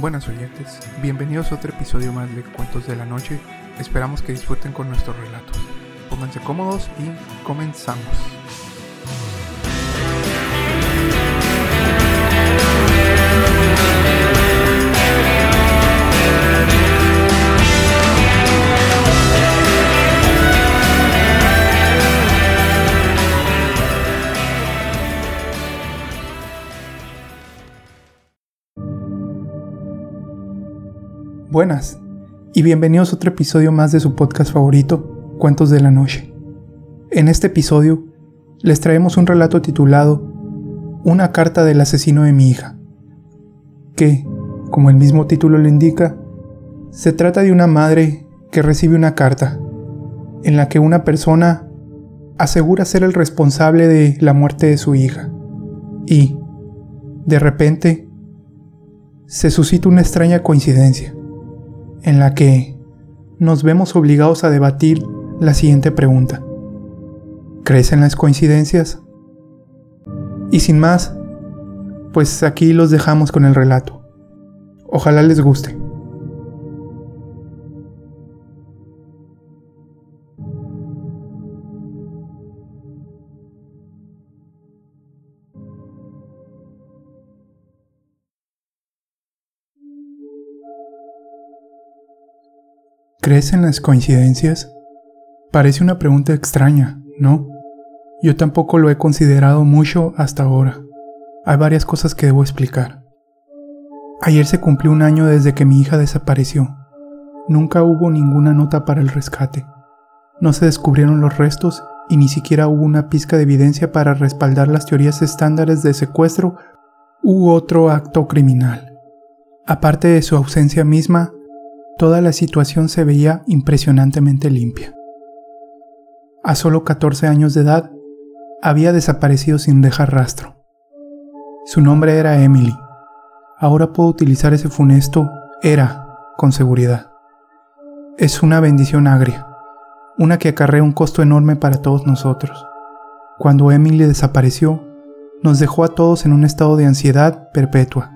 Buenas oyentes, bienvenidos a otro episodio más de Cuentos de la Noche. Esperamos que disfruten con nuestros relatos. Pónganse cómodos y comenzamos. Buenas, y bienvenidos a otro episodio más de su podcast favorito, Cuentos de la Noche. En este episodio les traemos un relato titulado Una carta del asesino de mi hija, que, como el mismo título lo indica, se trata de una madre que recibe una carta en la que una persona asegura ser el responsable de la muerte de su hija. Y, de repente, se suscita una extraña coincidencia en la que nos vemos obligados a debatir la siguiente pregunta. ¿Crees en las coincidencias? Y sin más, pues aquí los dejamos con el relato. Ojalá les guste. ¿Crees las coincidencias? Parece una pregunta extraña, ¿no? Yo tampoco lo he considerado mucho hasta ahora. Hay varias cosas que debo explicar. Ayer se cumplió un año desde que mi hija desapareció. Nunca hubo ninguna nota para el rescate. No se descubrieron los restos y ni siquiera hubo una pizca de evidencia para respaldar las teorías estándares de secuestro u otro acto criminal. Aparte de su ausencia misma, toda la situación se veía impresionantemente limpia. A solo 14 años de edad, había desaparecido sin dejar rastro. Su nombre era Emily. Ahora puedo utilizar ese funesto era con seguridad. Es una bendición agria, una que acarrea un costo enorme para todos nosotros. Cuando Emily desapareció, nos dejó a todos en un estado de ansiedad perpetua,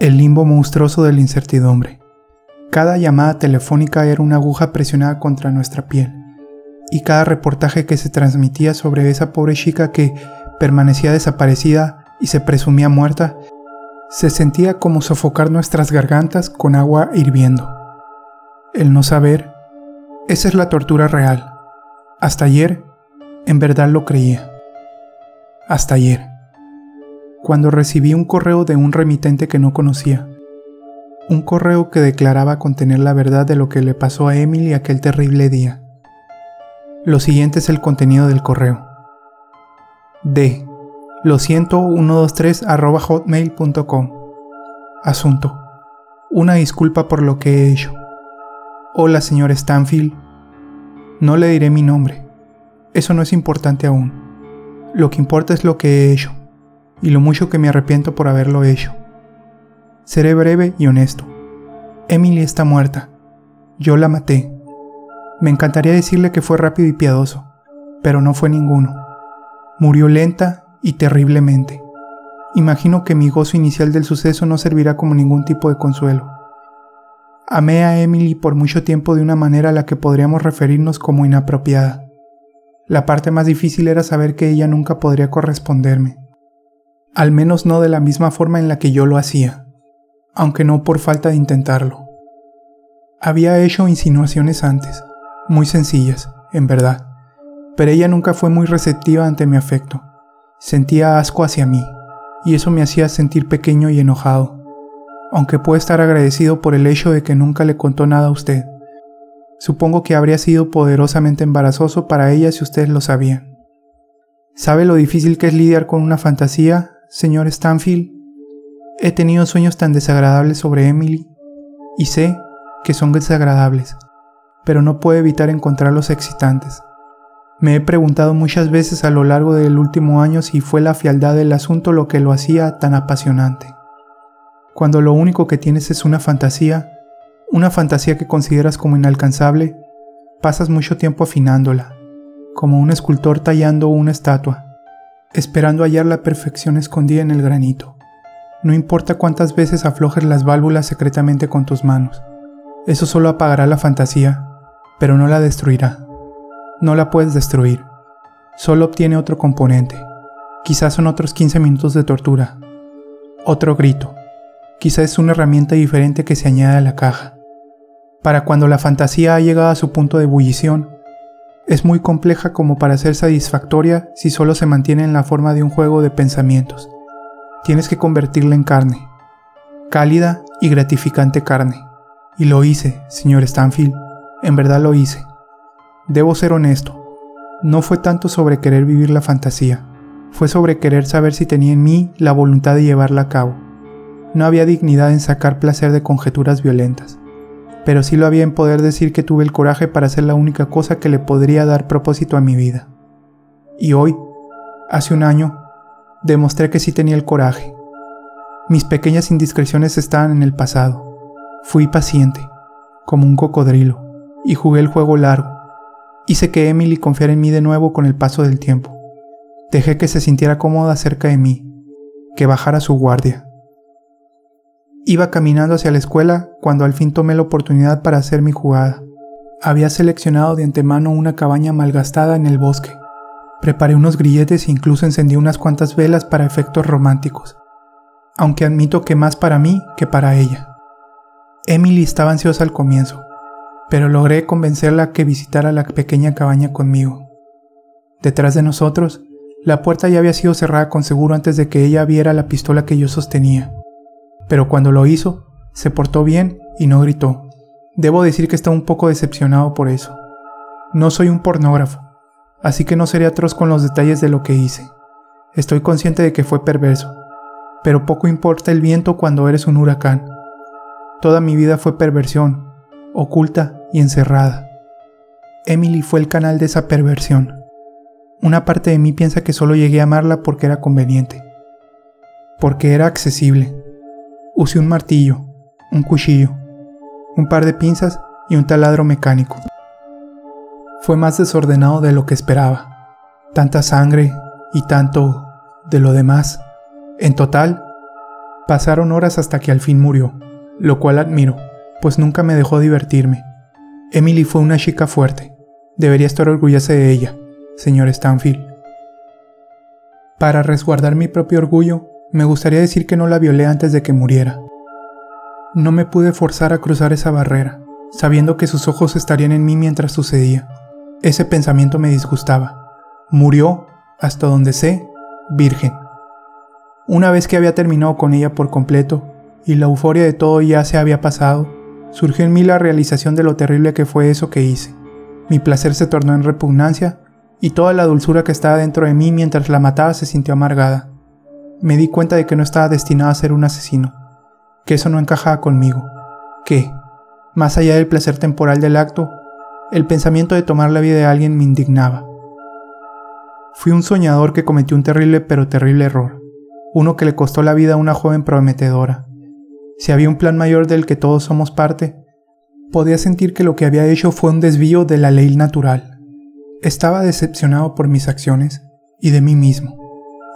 el limbo monstruoso de la incertidumbre. Cada llamada telefónica era una aguja presionada contra nuestra piel, y cada reportaje que se transmitía sobre esa pobre chica que permanecía desaparecida y se presumía muerta, se sentía como sofocar nuestras gargantas con agua hirviendo. El no saber, esa es la tortura real. Hasta ayer, en verdad lo creía. Hasta ayer, cuando recibí un correo de un remitente que no conocía un correo que declaraba contener la verdad de lo que le pasó a Emily aquel terrible día. Lo siguiente es el contenido del correo. D. Lo siento 123 arroba. Asunto. Una disculpa por lo que he hecho. Hola, señor Stanfield. No le diré mi nombre. Eso no es importante aún. Lo que importa es lo que he hecho, y lo mucho que me arrepiento por haberlo hecho. Seré breve y honesto. Emily está muerta. Yo la maté. Me encantaría decirle que fue rápido y piadoso, pero no fue ninguno. Murió lenta y terriblemente. Imagino que mi gozo inicial del suceso no servirá como ningún tipo de consuelo. Amé a Emily por mucho tiempo de una manera a la que podríamos referirnos como inapropiada. La parte más difícil era saber que ella nunca podría corresponderme, al menos no de la misma forma en la que yo lo hacía aunque no por falta de intentarlo. Había hecho insinuaciones antes, muy sencillas, en verdad, pero ella nunca fue muy receptiva ante mi afecto. Sentía asco hacia mí, y eso me hacía sentir pequeño y enojado, aunque puedo estar agradecido por el hecho de que nunca le contó nada a usted. Supongo que habría sido poderosamente embarazoso para ella si ustedes lo sabían. ¿Sabe lo difícil que es lidiar con una fantasía, señor Stanfield? He tenido sueños tan desagradables sobre Emily y sé que son desagradables, pero no puedo evitar encontrarlos excitantes. Me he preguntado muchas veces a lo largo del último año si fue la fialdad del asunto lo que lo hacía tan apasionante. Cuando lo único que tienes es una fantasía, una fantasía que consideras como inalcanzable, pasas mucho tiempo afinándola, como un escultor tallando una estatua, esperando hallar la perfección escondida en el granito No importa cuántas veces aflojes las válvulas secretamente con tus manos. Eso solo apagará la fantasía, pero no la destruirá. No la puedes destruir. Solo obtiene otro componente. Quizás son otros 15 minutos de tortura. Otro grito. Quizás es una herramienta diferente que se añade a la caja. Para cuando la fantasía ha llegado a su punto de ebullición, es muy compleja como para ser satisfactoria si solo se mantiene en la forma de un juego de pensamientos. Tienes que convertirla en carne, cálida y gratificante carne. Y lo hice, señor Stanfield, en verdad lo hice. Debo ser honesto, no fue tanto sobre querer vivir la fantasía, fue sobre querer saber si tenía en mí la voluntad de llevarla a cabo. No había dignidad en sacar placer de conjeturas violentas, pero sí lo había en poder decir que tuve el coraje para hacer la única cosa que le podría dar propósito a mi vida. Y hoy, hace un año, demostré que sí tenía el coraje. Mis pequeñas indiscreciones estaban en el pasado. Fui paciente, como un cocodrilo, y jugué el juego largo. Hice que Emily confiara en mí de nuevo con el paso del tiempo. Dejé que se sintiera cómoda cerca de mí, que bajara su guardia. Iba caminando hacia la escuela cuando al fin tomé la oportunidad para hacer mi jugada. Había seleccionado de antemano una cabaña malgastada en el bosque Preparé unos grilletes e incluso encendí unas cuantas velas para efectos románticos, aunque admito que más para mí que para ella. Emily estaba ansiosa al comienzo, pero logré convencerla que visitara la pequeña cabaña conmigo. Detrás de nosotros, la puerta ya había sido cerrada con seguro antes de que ella viera la pistola que yo sostenía. Pero cuando lo hizo, se portó bien y no gritó. Debo decir que estaba un poco decepcionado por eso. No soy un pornógrafo, así que no seré atroz con los detalles de lo que hice. Estoy consciente de que fue perverso, pero poco importa el viento cuando eres un huracán. Toda mi vida fue perversión, oculta y encerrada. Emily fue el canal de esa perversión. Una parte de mí piensa que solo llegué a amarla porque era conveniente, porque era accesible. Usé un martillo, un cuchillo, un par de pinzas y un taladro mecánico fue más desordenado de lo que esperaba. Tanta sangre y tanto de lo demás. En total, pasaron horas hasta que al fin murió, lo cual admiro, pues nunca me dejó divertirme. Emily fue una chica fuerte. Debería estar orgullosa de ella, señor Stanfield. Para resguardar mi propio orgullo, me gustaría decir que no la violé antes de que muriera. No me pude forzar a cruzar esa barrera, sabiendo que sus ojos estarían en mí mientras sucedía. Ese pensamiento me disgustaba. Murió, hasta donde sé, virgen. Una vez que había terminado con ella por completo y la euforia de todo ya se había pasado, surgió en mí la realización de lo terrible que fue eso que hice. Mi placer se tornó en repugnancia y toda la dulzura que estaba dentro de mí mientras la mataba se sintió amargada. Me di cuenta de que no estaba destinado a ser un asesino, que eso no encajaba conmigo, que, más allá del placer temporal del acto, el pensamiento de tomar la vida de alguien me indignaba. Fui un soñador que cometió un terrible pero terrible error, uno que le costó la vida a una joven prometedora. Si había un plan mayor del que todos somos parte, podía sentir que lo que había hecho fue un desvío de la ley natural. Estaba decepcionado por mis acciones y de mí mismo.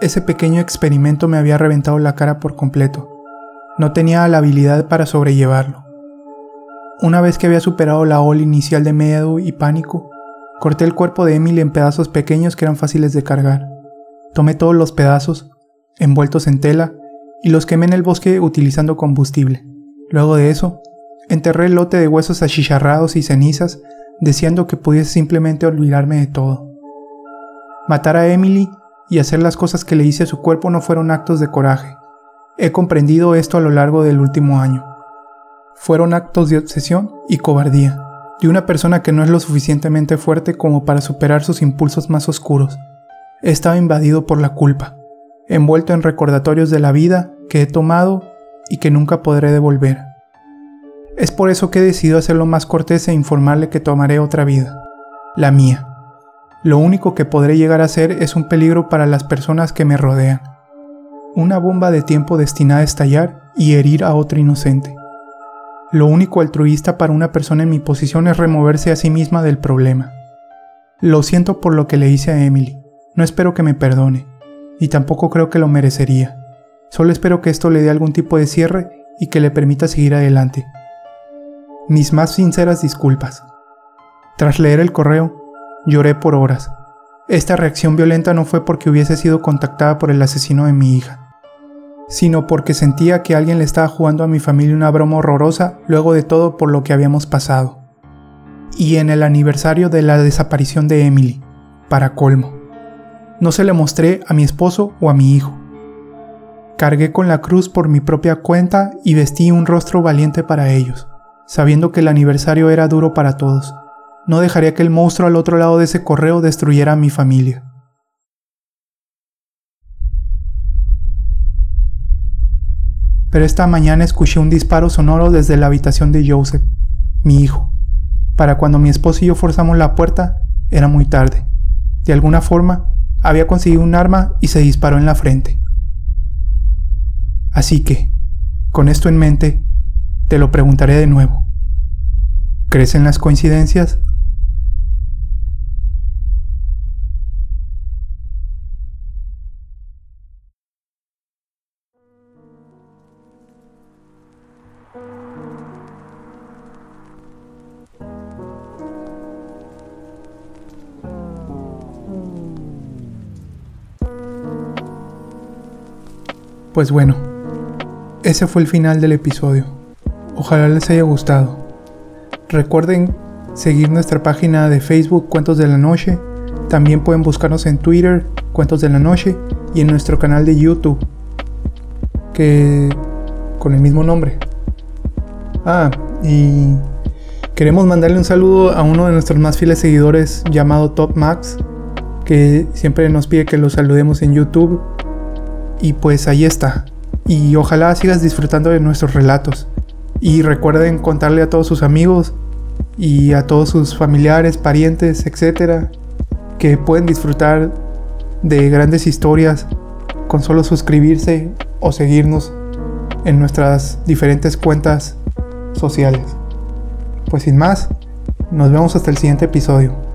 Ese pequeño experimento me había reventado la cara por completo. No tenía la habilidad para sobrellevarlo. Una vez que había superado la ola inicial de miedo y pánico, corté el cuerpo de Emily en pedazos pequeños que eran fáciles de cargar. Tomé todos los pedazos, envueltos en tela, y los quemé en el bosque utilizando combustible. Luego de eso, enterré el lote de huesos achicharrados y cenizas, deseando que pudiese simplemente olvidarme de todo. Matar a Emily y hacer las cosas que le hice a su cuerpo no fueron actos de coraje. He comprendido esto a lo largo del último año fueron actos de obsesión y cobardía, de una persona que no es lo suficientemente fuerte como para superar sus impulsos más oscuros. Estaba invadido por la culpa, envuelto en recordatorios de la vida que he tomado y que nunca podré devolver. Es por eso que he decidido hacerlo más cortés e informarle que tomaré otra vida, la mía. Lo único que podré llegar a ser es un peligro para las personas que me rodean. Una bomba de tiempo destinada a estallar y herir a otro inocente. Lo único altruista para una persona en mi posición es removerse a sí misma del problema. Lo siento por lo que le hice a Emily. No espero que me perdone, y tampoco creo que lo merecería. Solo espero que esto le dé algún tipo de cierre y que le permita seguir adelante. Mis más sinceras disculpas. Tras leer el correo, lloré por horas. Esta reacción violenta no fue porque hubiese sido contactada por el asesino de mi hija, sino porque sentía que alguien le estaba jugando a mi familia una broma horrorosa luego de todo por lo que habíamos pasado. Y en el aniversario de la desaparición de Emily, para colmo. No se le mostré a mi esposo o a mi hijo. Cargué con la cruz por mi propia cuenta y vestí un rostro valiente para ellos, sabiendo que el aniversario era duro para todos. No dejaría que el monstruo al otro lado de ese correo destruyera a mi familia. Pero esta mañana escuché un disparo sonoro desde la habitación de Joseph, mi hijo. Para cuando mi esposo y yo forzamos la puerta, era muy tarde. De alguna forma, había conseguido un arma y se disparó en la frente. Así que, con esto en mente, te lo preguntaré de nuevo. ¿Crees en las coincidencias? Pues bueno, ese fue el final del episodio. Ojalá les haya gustado. Recuerden seguir nuestra página de Facebook Cuentos de la Noche. También pueden buscarnos en Twitter Cuentos de la Noche y en nuestro canal de YouTube que con el mismo nombre. Ah, y queremos mandarle un saludo a uno de nuestros más fieles seguidores llamado Top Max, que siempre nos pide que lo saludemos en YouTube y pues ahí está. Y ojalá sigas disfrutando de nuestros relatos. Y recuerden contarle a todos sus amigos y a todos sus familiares, parientes, etcétera, que pueden disfrutar de grandes historias con solo suscribirse o seguirnos en nuestras diferentes cuentas sociales. Pues sin más, nos vemos hasta el siguiente episodio.